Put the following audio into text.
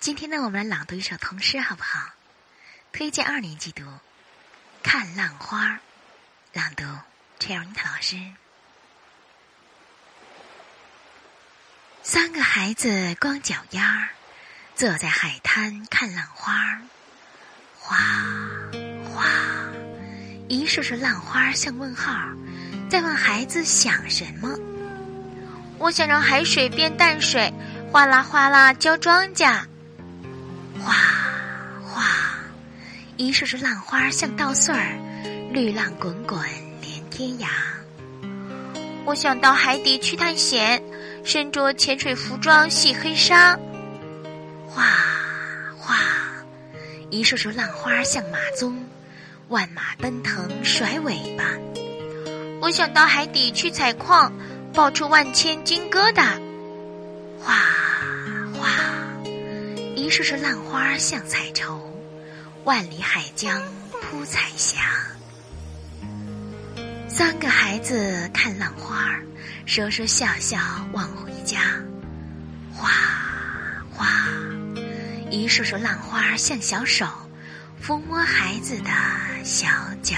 今天呢，我们来朗读一首童诗，好不好？推荐二年级读《看浪花》，朗读陈荣塔老师。三个孩子光脚丫儿，坐在海滩看浪花，哗哗，一束束浪花像问号，在问孩子想什么。我想让海水变淡水，哗啦哗啦浇庄稼。一束束浪花像稻穗儿，绿浪滚滚连天涯。我想到海底去探险，身着潜水服装系黑纱。哗哗，一束束浪花像马鬃，万马奔腾甩尾巴。我想到海底去采矿，爆出万千金疙瘩。哗哗。一束束浪花像彩绸，万里海疆铺彩霞。三个孩子看浪花，说说笑笑往回家。哗哗，一束束浪花像小手，抚摸孩子的小脚。